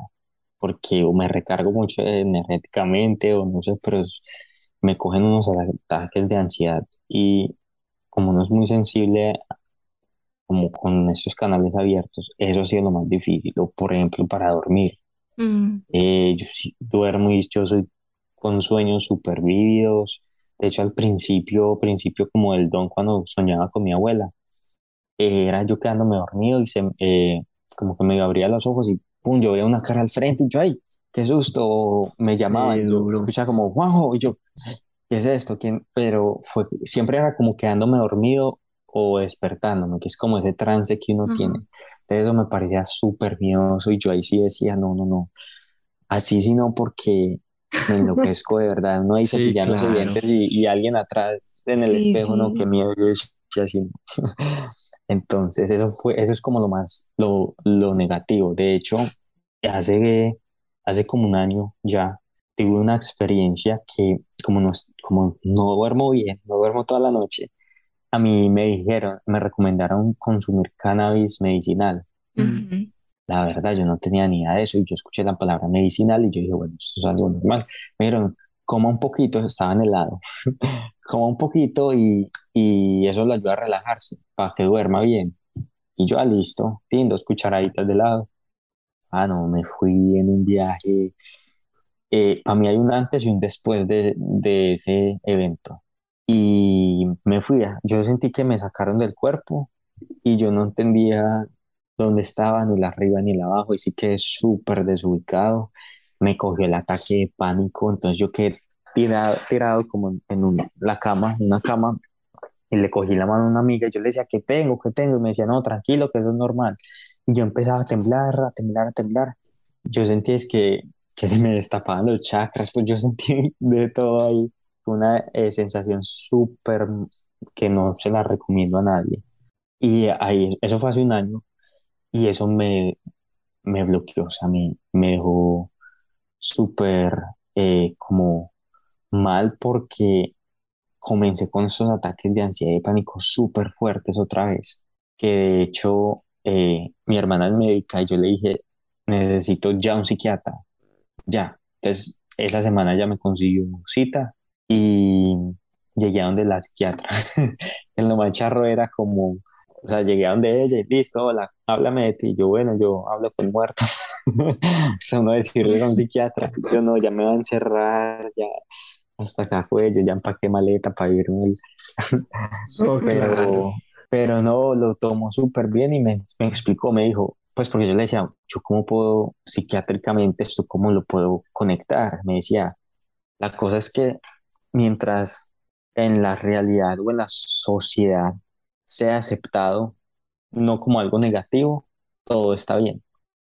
porque o me recargo mucho energéticamente o no sé, pero me cogen unos ataques de ansiedad y como no es muy sensible como con estos canales abiertos, eso ha sido lo más difícil, o por ejemplo para dormir. Mm, Eh, yo sí duermo y yo soy con sueños súper vívidos. De hecho, al principio, principio como el don cuando soñaba con mi abuela, eh, era yo quedándome dormido y se, eh, como que me abría los ojos y pum, yo veía una cara al frente y yo, ay, qué susto, me llamaban, Qué yo duro. escuchaba como, Juanjo, y yo, ¿qué es esto? ¿Quién? Pero fue, siempre era como quedándome dormido o despertándome, que es como ese trance que uno tiene. Entonces eso me parecía súper miedoso y yo ahí sí decía, no, no, no, así sí no, porque me enloquezco de verdad, uno ahí <laughs> Sí, cepillándose claro. dientes y, y alguien atrás en el Sí, espejo, no, qué miedo, yo decía así, no. <laughs> Entonces eso fue, eso es como lo más, lo, lo negativo. De hecho, hace, hace como un año ya tuve una experiencia que como no, como no duermo bien, no duermo toda la noche, a mí me dijeron, me recomendaron consumir cannabis medicinal. Mm. Ujú. La verdad, yo no tenía ni idea de eso y yo escuché la palabra medicinal y yo dije, bueno, esto es algo normal. Me dijeron, coma un poquito, estaba en helado, <laughs> coma un poquito y, y eso lo ayuda a relajarse para que duerma bien. Y yo, ah, listo, tin, dos cucharaditas de helado. Ah, no, me fui en un viaje. Eh, para mí hay un antes y un después de, de ese evento. Y me fui, a- yo sentí que me sacaron del cuerpo y yo no entendía dónde estaba, ni la arriba ni la abajo, y sí quedé súper desubicado. Me cogió el ataque de pánico, entonces yo quedé tirado, tirado como en, la cama, una cama, y le cogí la mano a una amiga y yo le decía, ¿qué tengo? ¿Qué tengo? Y me decía, no, tranquilo, que eso es normal. Y yo empezaba a temblar, a temblar, a temblar. Yo sentí es que, que se me destapaban los chakras, pues yo <laughs> sentí de todo ahí. Una eh, sensación súper que no se la recomiendo a nadie. Y ahí, eso fue hace un año y eso me, me bloqueó, o sea, me, me dejó súper eh, como mal porque comencé con esos ataques de ansiedad y pánico súper fuertes otra vez, que de hecho eh, mi hermana es médica y yo le dije, necesito ya un psiquiatra, ya. Entonces, esa semana ya me consiguió cita y llegué a donde la psiquiatra. <laughs> El lo charro era como, o sea, llegué a donde ella y listo, hola, háblame de ti. Yo, bueno, yo hablo con muertos. <laughs> o sea, uno decirle a un psiquiatra, yo no, ya me va a encerrar, ya hasta acá fue, yo ya empaqué maleta para irme. <laughs> pero, pero no, lo tomó súper bien y me, me explicó, me dijo, pues porque yo le decía, yo cómo puedo psiquiátricamente esto, cómo lo puedo conectar. Me decía, la cosa es que mientras en la realidad o en la sociedad sea aceptado no como algo negativo, todo está bien.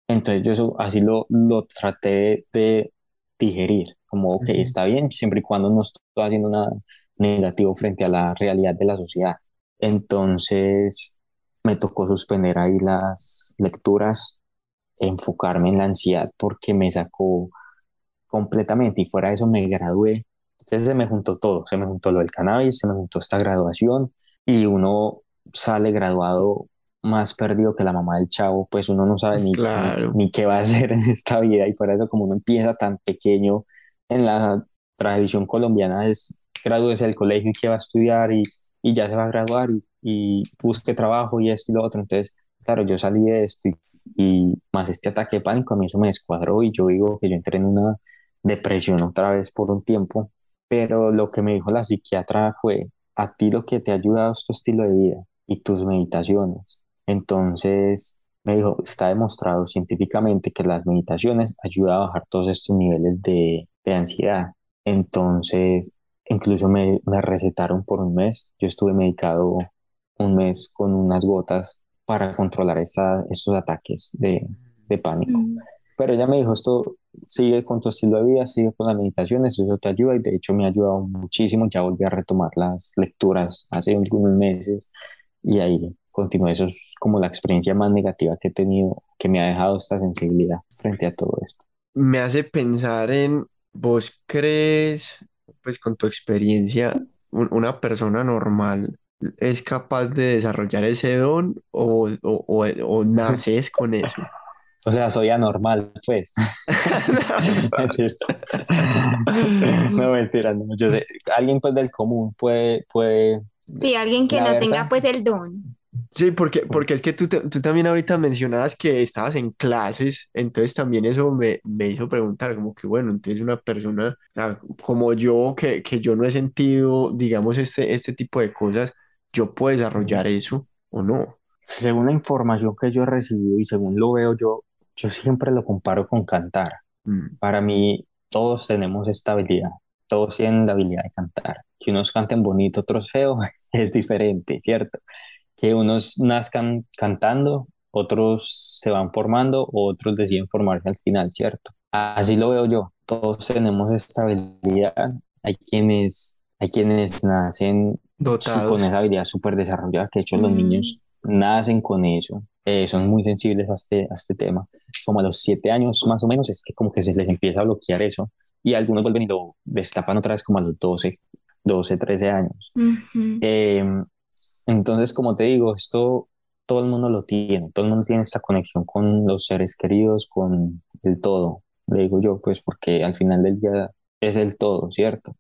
Entonces yo eso, así lo, lo traté de digerir, como, ok, está bien, siempre y cuando no estoy haciendo nada negativo frente a la realidad de la sociedad. Entonces me tocó suspender ahí las lecturas, enfocarme en la ansiedad porque me sacó completamente y fuera de eso me gradué. Entonces se me juntó todo, se me juntó lo del cannabis, se me juntó esta graduación y uno sale graduado más perdido que la mamá del chavo, pues uno no sabe ni, ni, qué va a hacer en esta vida y fuera de eso como uno empieza tan pequeño en la tradición colombiana es gradúese del colegio y qué va a estudiar y, y ya se va a graduar y y busque trabajo y esto y lo otro. Entonces, claro, yo salí de esto y, más este ataque de pánico, a mí eso me descuadró y yo digo que yo entré en una depresión otra vez por un tiempo, pero lo que me dijo la psiquiatra fue, a ti lo que te ha ayudado es tu estilo de vida y tus meditaciones. Entonces, me dijo, está demostrado científicamente que las meditaciones ayudan a bajar todos estos niveles de, de ansiedad. Entonces, incluso me, me recetaron por un mes. Yo estuve medicado un mes con unas gotas para controlar esa, estos ataques de, de pánico. Mm. Pero ella me dijo, esto sigue con tu estilo de vida, sigue con las meditaciones, eso te ayuda y de hecho me ha ayudado muchísimo. Ya volví a retomar las lecturas hace algunos meses y ahí continúo. Eso es como la experiencia más negativa que he tenido, que me ha dejado esta sensibilidad frente a todo esto. Me hace pensar en, ¿vos crees, pues con tu experiencia, una persona normal es capaz de desarrollar ese don o, o, o, naces con eso? O sea, soy anormal, pues. <laughs> <laughs> no, mentira, no. Yo sé, alguien pues del común puede, puede... Sí, alguien que no tenga pues el don. Sí, porque, porque es que tú, tú también ahorita mencionabas que estabas en clases, entonces también eso me, me hizo preguntar, como que bueno, entonces una persona como yo, que, que yo no he sentido, digamos, este, este tipo de cosas, yo puedo desarrollar eso o no. Según la información que yo he recibido y según lo veo yo, yo siempre lo comparo con cantar. Mm. Para mí, todos tenemos esta habilidad, todos tienen la habilidad de cantar. Que unos canten bonito, otros feo, <laughs> es diferente, ¿cierto? Que unos nazcan cantando, otros se van formando, otros deciden formarse al final, ¿cierto? Así lo veo yo, todos tenemos esta habilidad. Hay quienes, hay quienes nacen con esa habilidad súper desarrollada, que de hecho los niños mm. nacen con eso, eh, son muy sensibles a este, a este tema. Como a los siete años más o menos es que como que se les empieza a bloquear eso y algunos vuelven y lo destapan otra vez como a los 12, 12 13 años. Em, entonces, como te digo, esto todo el mundo lo tiene, todo el mundo tiene esta conexión con los seres queridos, con el todo, le digo yo, pues porque al final del día es el todo, ¿cierto?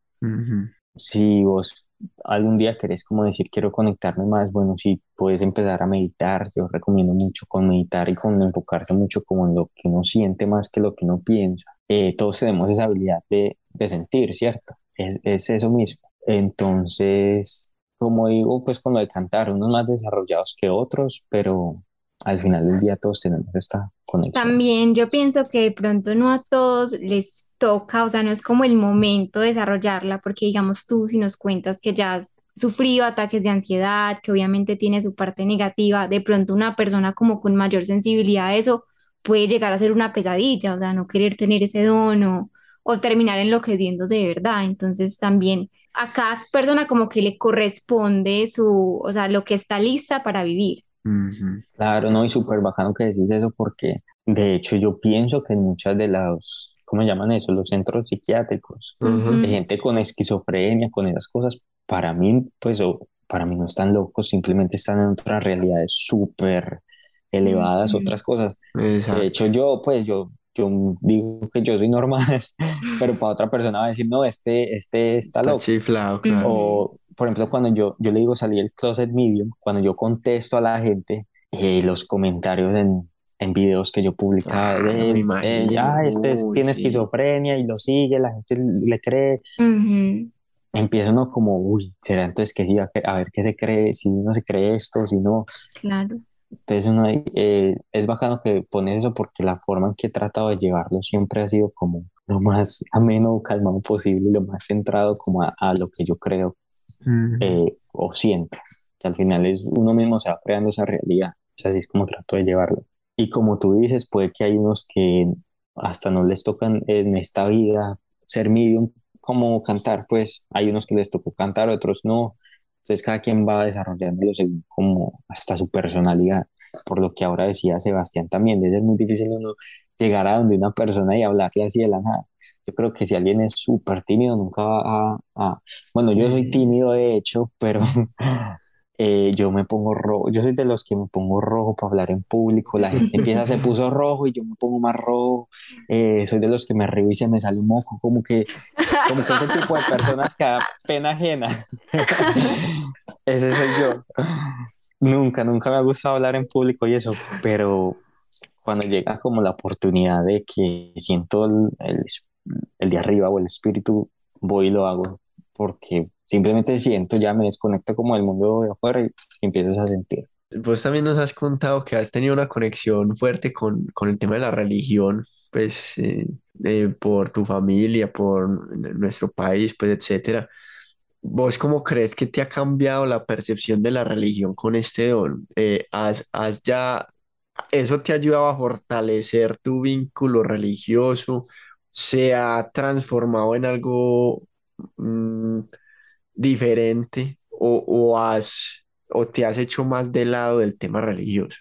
Si vos algún día querés como decir quiero conectarme más, bueno, si puedes empezar a meditar, yo recomiendo mucho con meditar y con enfocarse mucho como en lo que uno siente más que lo que uno piensa. Eh, todos tenemos esa habilidad de, de sentir, ¿cierto? Es, es, eso mismo. Entonces, como digo, pues con lo de cantar, unos más desarrollados que otros, pero al final del día todos tenemos esta conexión. También yo pienso que de pronto no a todos les toca, o sea, no es como el momento de desarrollarla, porque digamos tú si nos cuentas que ya has sufrido ataques de ansiedad, que obviamente tiene su parte negativa, de pronto una persona como con mayor sensibilidad a eso puede llegar a ser una pesadilla, o sea, no querer tener ese don o, o terminar enloqueciéndose de verdad. Entonces también a cada persona como que le corresponde su, o sea, lo que está lista para vivir. Claro, no, y súper bacano que decís eso porque de hecho yo pienso que en muchas de las ¿cómo llaman eso? Los centros psiquiátricos, de gente con esquizofrenia, con esas cosas, para mí, pues, para mí no están locos, simplemente están en otras realidades súper elevadas, otras cosas. De hecho, yo, pues, yo, yo digo que yo soy normal, <laughs> pero para otra persona va a decir, no, este, este está, loco. Chiflado, claro. O, por ejemplo, cuando yo, yo le digo salí el closet medium, cuando yo contesto a la gente, eh, los comentarios en, en videos que yo publicaba ah, de, eh, este tiene esquizofrenia y lo sigue, la gente le cree. Empieza uno como, uy, será entonces que sí, a, ver qué se cree, si uno se cree esto, si no. Claro. Entonces uno, eh, es bacano que pones eso porque la forma en que he tratado de llevarlo siempre ha sido como lo más <laughs> ameno, calmado posible, lo más centrado como a, lo que yo creo eh, o siento, que al final es uno mismo se va creando esa realidad. O sea, así es como trato de llevarlo. Y como tú dices, puede que hay unos que hasta no les tocan en esta vida ser medium como cantar, pues hay unos que les tocó cantar, otros no. Entonces cada quien va desarrollándolo según como hasta su personalidad. Por lo que ahora decía Sebastián también, es muy difícil uno llegar a donde una persona y hablarle así de la nada. Yo creo que si alguien es súper tímido, nunca va a, a... Bueno, yo soy <laughs> tímido de hecho, pero Eh, yo me pongo rojo, yo soy de los que me pongo rojo para hablar en público, la gente empieza, se puso rojo y yo me pongo más rojo, eh, soy de los que me río y se me sale un moco, como que, como que ese tipo de personas que da pena ajena, <laughs> ese soy yo. Nunca, nunca me ha gustado hablar en público y eso, pero cuando llega como la oportunidad de que siento el, el, el de arriba o el espíritu, voy y lo hago, porque simplemente siento, ya me desconecto como del mundo de afuera y, empiezas a sentir. Vos también nos has contado que has tenido una conexión fuerte con, con el tema de la religión, pues eh, eh, por tu familia, por nuestro país, pues etcétera. ¿Vos cómo crees que te ha cambiado la percepción de la religión con este don? Eh, ¿has, has ya, ¿Eso te ha ayudado a fortalecer tu vínculo religioso? ¿Se ha transformado en algo mm, diferente o, o, has, o te has hecho más del lado del tema religioso?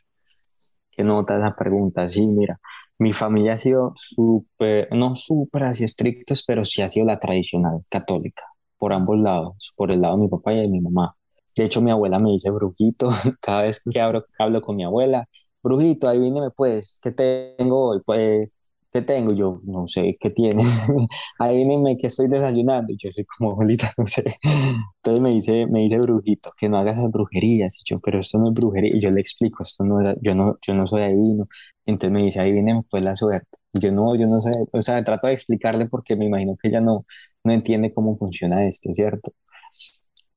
Que nota esa pregunta, sí, mira, mi familia ha sido súper, no súper así estrictos, pero sí ha sido la tradicional católica, por ambos lados, por el lado de mi papá y de mi mamá. De hecho, mi abuela me dice brujito <laughs> cada vez que hablo, hablo con mi abuela. Brujito, viene pues, ¿qué tengo hoy? Pues ¿qué tengo? Yo no sé qué tiene. <laughs> Ahí dime que estoy desayunando. Y yo soy como, bolita, <laughs> no sé. Entonces me dice, me dice brujito, que no hagas esas brujerías. Y yo, pero esto no es brujería. Y yo le explico, esto no es, yo no, yo no soy adivino. Entonces me dice, ahí viene pues la suerte. Y yo no, yo no sé, o sea, trato de explicarle porque me imagino que ella no, no entiende cómo funciona esto, ¿cierto?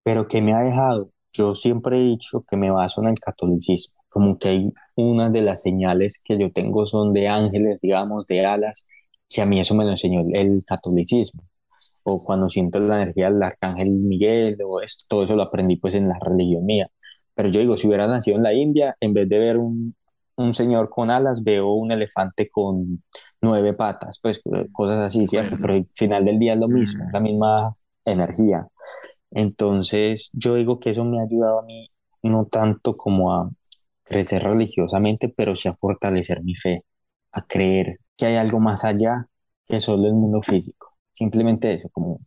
Pero que me ha dejado, yo siempre he dicho que me baso en el catolicismo como que hay una de las señales que yo tengo son de ángeles, digamos, de alas, que a mí eso me lo enseñó el, catolicismo. O cuando siento la energía del arcángel Miguel, o esto, todo eso lo aprendí pues en la religión mía. Pero yo digo, si hubiera nacido en la India, en vez de ver un, un señor con alas, veo un elefante con nueve patas, pues cosas así, ¿cierto? Pero al final del día es lo mismo, la misma energía. Entonces, yo digo que eso me ha ayudado a mí, no tanto como a, crecer religiosamente, pero sí a fortalecer mi fe, a creer que hay algo más allá que solo el mundo físico. Simplemente eso, como,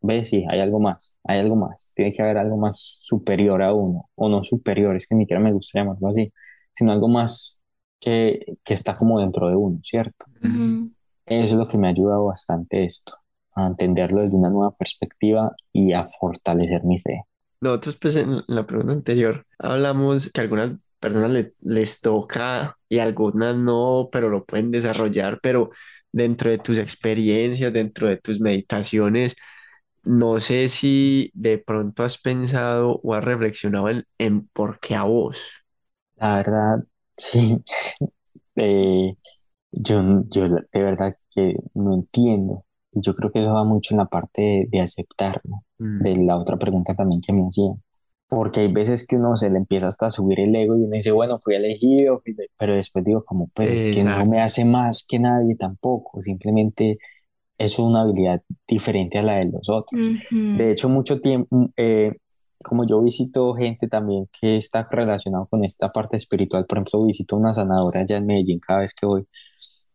ves, sí, hay algo más, hay algo más, tiene que haber algo más superior a uno, o no superior, es que ni siquiera me gusta llamarlo así, sino algo más que, que está como dentro de uno, ¿cierto? Eso es lo que me ha ayudado bastante esto, a entenderlo desde una nueva perspectiva y a fortalecer mi fe. Nosotros, pues en la pregunta anterior, hablamos que algunas personas les toca y algunas no, pero lo pueden desarrollar, pero dentro de tus experiencias, dentro de tus meditaciones, no sé si de pronto has pensado o has reflexionado en, por qué a vos. La verdad, <laughs> sí. Eh, yo, yo de verdad que no entiendo. Yo creo que eso va mucho en la parte de, aceptar, mm. De la otra pregunta también que me hacían porque hay veces que uno se le empieza hasta a subir el ego y uno dice, bueno, fui elegido, pero después digo, como, pues es que no me hace más que nadie tampoco, simplemente es una habilidad diferente a la de los otros. De hecho, mucho tiempo, mm, eh, como yo visito gente también que está relacionado con esta parte espiritual, por ejemplo, visito una sanadora allá en Medellín cada vez que voy,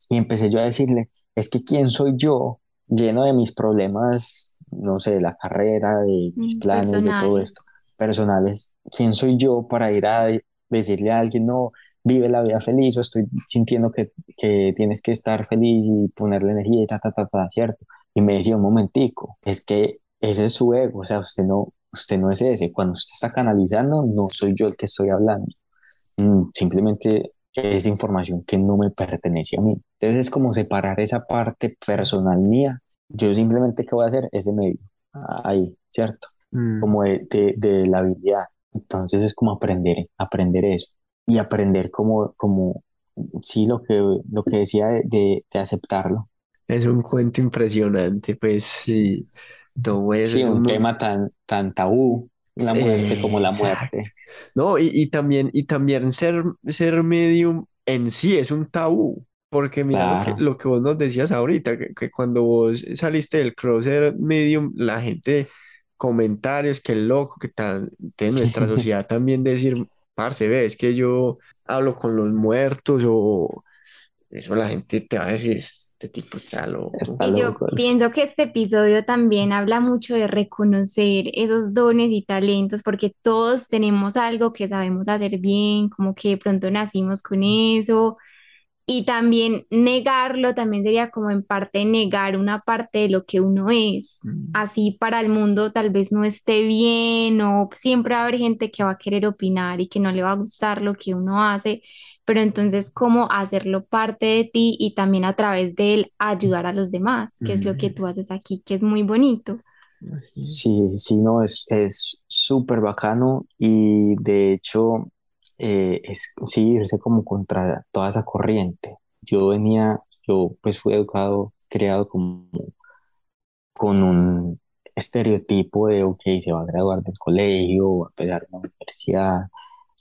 y empecé yo a decirle, es que quién soy yo lleno de mis problemas, no sé, de la carrera, de mis Mm, planes, de todo esto, personales, quién soy yo para ir a de- decirle a alguien, no, vive la vida feliz o estoy sintiendo que, que tienes que estar feliz y ponerle energía y ta, ta, ta, ta, ¿cierto? Y me decía un momentico, es que ese es su ego, o sea, usted no, usted no es ese, cuando usted está canalizando, no soy yo el que estoy hablando. Mm, simplemente es información que no me pertenece a mí. Entonces es como separar esa parte personal mía. Yo simplemente, ¿qué voy a hacer? Ese medio, ahí, ¿cierto? Mm. Como de, de, de la habilidad. Entonces es como aprender, aprender eso. Y aprender como, como sí, lo que, lo que decía de, de, de aceptarlo. Es un cuento impresionante, pues sí, todo eso Sí, es un tema tan, tan tabú, la Sí, muerte como la exacto. muerte. No, y, y también, y también ser, ser medium en sí es un tabú, porque mira lo que, lo que vos nos decías ahorita, que, que cuando vos saliste del crosser medium, la gente, comentarios, que loco, que tal, de nuestra <laughs> sociedad también decir, parce, ve, es que yo hablo con los muertos o eso la gente te va a decir, este tipo está loco. Está Y yo loco. sí. pienso que este episodio también habla mucho de reconocer esos dones y talentos, porque todos tenemos algo que sabemos hacer bien, como que de pronto nacimos con eso. Y también negarlo también sería como en parte negar una parte de lo que uno es. Mm. Así para el mundo tal vez no esté bien o siempre va a haber gente que va a querer opinar y que no le va a gustar lo que uno hace, pero entonces cómo hacerlo parte de ti y también a través de él ayudar a los demás, que es lo que Mm. tú haces aquí, que es muy bonito. Sí, sí, no, es es súper bacano y de hecho eh, es sí irse como contra toda esa corriente. Yo venía, yo pues fui educado, creado como con un estereotipo de, ok, se va a graduar del colegio, va a empezar una universidad,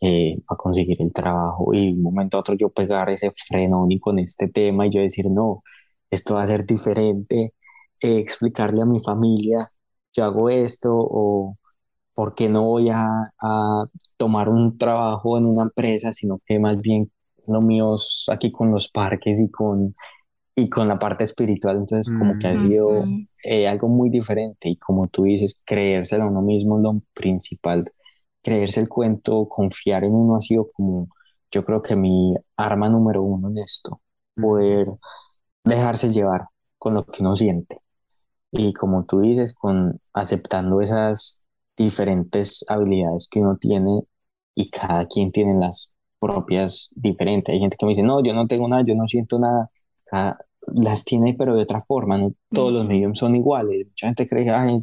eh, va a conseguir el trabajo y de un momento a otro yo pegar ese frenón y con este tema y yo decir, no, esto va a ser diferente, eh, explicarle a mi familia yo hago esto o por qué no voy a, a tomar un trabajo en una empresa, sino que más bien lo mío es aquí con los parques y con, y con la parte espiritual. Entonces, como que ha Mm. sido eh, algo muy diferente y como tú dices, creérselo a uno mismo es lo principal, creerse el cuento, confiar en uno ha sido como, yo creo que mi arma número uno en esto, poder dejarse llevar con lo que uno siente. Y como tú dices, con aceptando esas diferentes habilidades que uno tiene y cada quien tiene las propias diferentes. Hay gente que me dice, no, yo no tengo nada, yo no siento nada. Cada- las tiene, pero de otra forma, no todos los mediums son iguales. Mucha gente cree que, ay,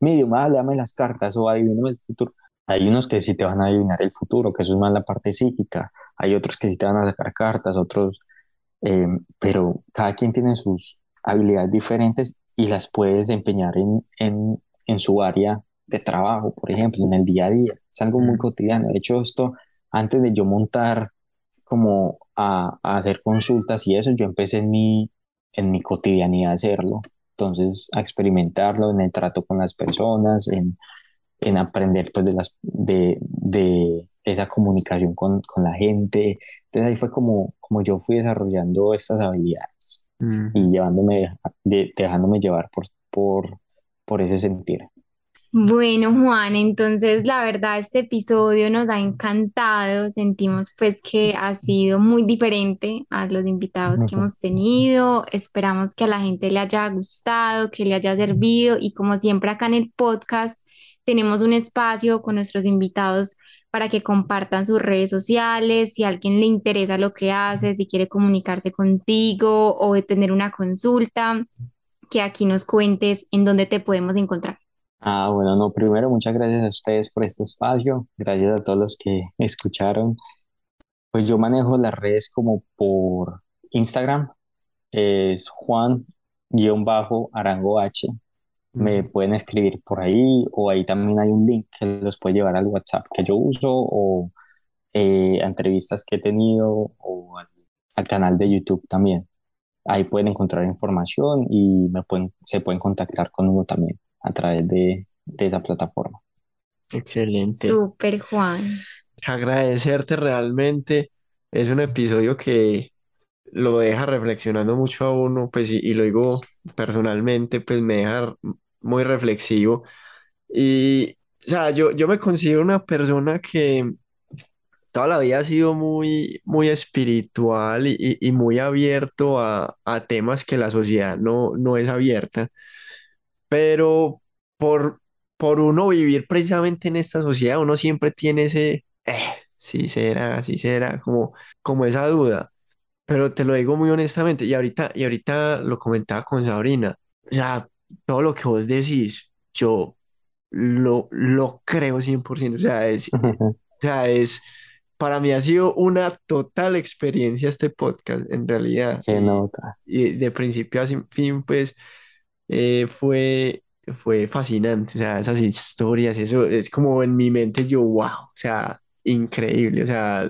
medium, ah, léame las cartas o adivíname el futuro. Hay unos que sí te van a adivinar el futuro, que eso es más la parte psíquica. Hay otros que sí te van a sacar cartas, otros eh, pero cada quien tiene sus habilidades diferentes y las puede desempeñar en, en, en su área de trabajo, por ejemplo, en el día a día. Es algo muy cotidiano. De hecho, esto, antes de yo montar como a, a hacer consultas y eso, yo empecé en mi, en mi cotidianidad a hacerlo. Entonces, a experimentarlo en el trato con las personas, en, en aprender pues de, las, de, de esa comunicación con, con la gente. Entonces ahí fue como, como yo fui desarrollando estas habilidades Mm. y llevándome, de- dejándome llevar por, por, por ese sentir. Bueno, Juan, entonces la verdad este episodio nos ha encantado, sentimos pues que ha sido muy diferente a los invitados que hemos tenido, esperamos que a la gente le haya gustado, que le haya servido. Y como siempre acá en el podcast tenemos un espacio con nuestros invitados para que compartan sus redes sociales, si a alguien le interesa lo que haces, si quiere comunicarse contigo o tener una consulta, que aquí nos cuentes en dónde te podemos encontrar. Ah, bueno, no, primero muchas gracias a ustedes por este espacio, gracias a todos los que escucharon. Pues yo manejo las redes como por Instagram, es Juan-Arango H. Me pueden escribir por ahí o ahí también hay un link que los puede llevar al WhatsApp que yo uso o eh, a entrevistas que he tenido o al, al canal de YouTube también. Ahí pueden encontrar información y me pueden, se pueden contactar conmigo también a través de, de esa plataforma. Excelente. Súper, Juan. Agradecerte realmente. Es un episodio que lo deja reflexionando mucho a uno, pues, y, y lo digo personalmente, pues me deja muy reflexivo. Y, o sea, yo, yo me considero una persona que toda la vida ha sido muy, muy espiritual y, y- y muy abierto a, a temas que la sociedad no, no es abierta, pero por, por uno vivir precisamente en esta sociedad, uno siempre tiene ese, eh, sí será, sí será, como, como esa duda. Pero te lo digo muy honestamente, y ahorita, y ahorita lo comentaba con Sabrina, o sea, todo lo que vos decís, yo lo, lo creo 100%, o sea, es, <laughs> o sea, es, para mí ha sido una total experiencia este podcast, en realidad, Qué nota. y de principio a fin, pues, eh, fue, fue fascinante, o sea, esas historias, eso es como en mi mente yo, wow, o sea, increíble, o sea,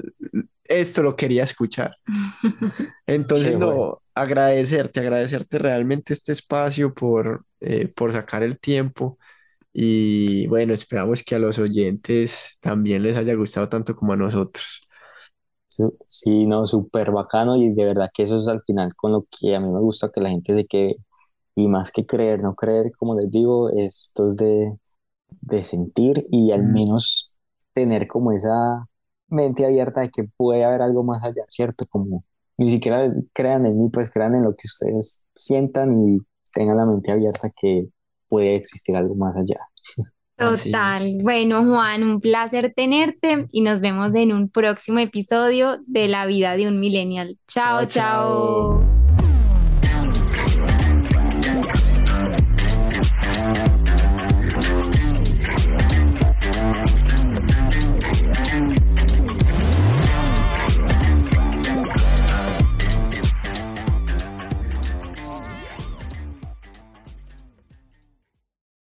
esto lo quería escuchar. <laughs> Entonces, bueno. no, agradecerte, agradecerte realmente este espacio por, eh, por sacar el tiempo y bueno, esperamos que a los oyentes también les haya gustado tanto como a nosotros. Sí, no, súper bacano y de verdad que eso es al final con lo que a mí me gusta que la gente se quede y más que creer, no creer, como les digo, esto es de, de sentir y al menos tener como esa mente abierta de que puede haber algo más allá, ¿cierto? Como ni siquiera crean en mí, pues crean en lo que ustedes sientan y tengan la mente abierta que puede existir algo más allá. <laughs> Así Total. Bueno, Juan, un placer tenerte y nos vemos en un próximo episodio de La vida de un millennial. Chao, Chao, chao. chao.